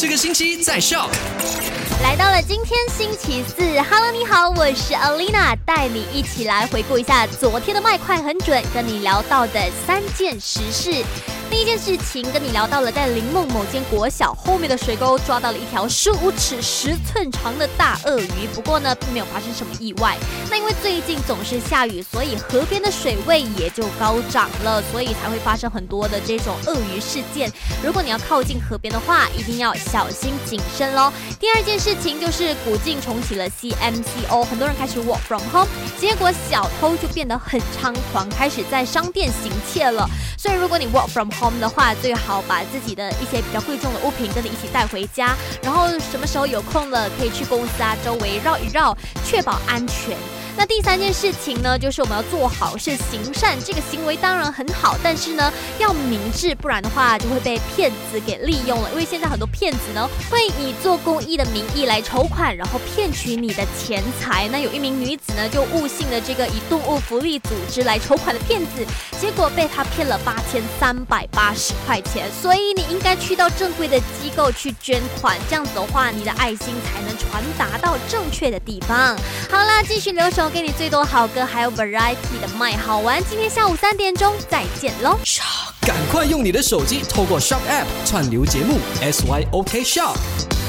这个星期在 Shock。来到今天星期四，Hello，你好，我是 Alina，带你一起来回顾一下昨天的麦快很准，跟你聊到的三件实事。第一件事情跟你聊到了，在林梦某间国小后面的水沟抓到了一条十五尺十寸长的大鳄鱼，不过呢，并没有发生什么意外。那因为最近总是下雨，所以河边的水位也就高涨了，所以才会发生很多的这种鳄鱼事件。如果你要靠近河边的话，一定要小心谨慎喽。第二件事情就是古晋重启了 CMCO，很多人开始 work from home，结果小偷就变得很猖狂，开始在商店行窃了。所以如果你 work from home 的话，最好把自己的一些比较贵重的物品跟你一起带回家，然后什么时候有空了，可以去公司啊周围绕一绕，确保安全。那第三件事情呢，就是我们要做好事行善，这个行为当然很好，但是呢要明智，不然的话就会被骗子给利用了。因为现在很多骗子呢会以做公益的名义来筹款，然后骗取你的钱财。那有一名女子呢就误信了这个以动物福利组织来筹款的骗子，结果被他骗了八千三百八十块钱。所以你应该去到正规的机构去捐款，这样子的话你的爱心才能传达到正确的地方。好啦，继续留守。给你最多好歌，还有 variety 的麦好玩。今天下午三点钟再见喽！赶快用你的手机透过 Shop App 串流节目 SYOK Shop。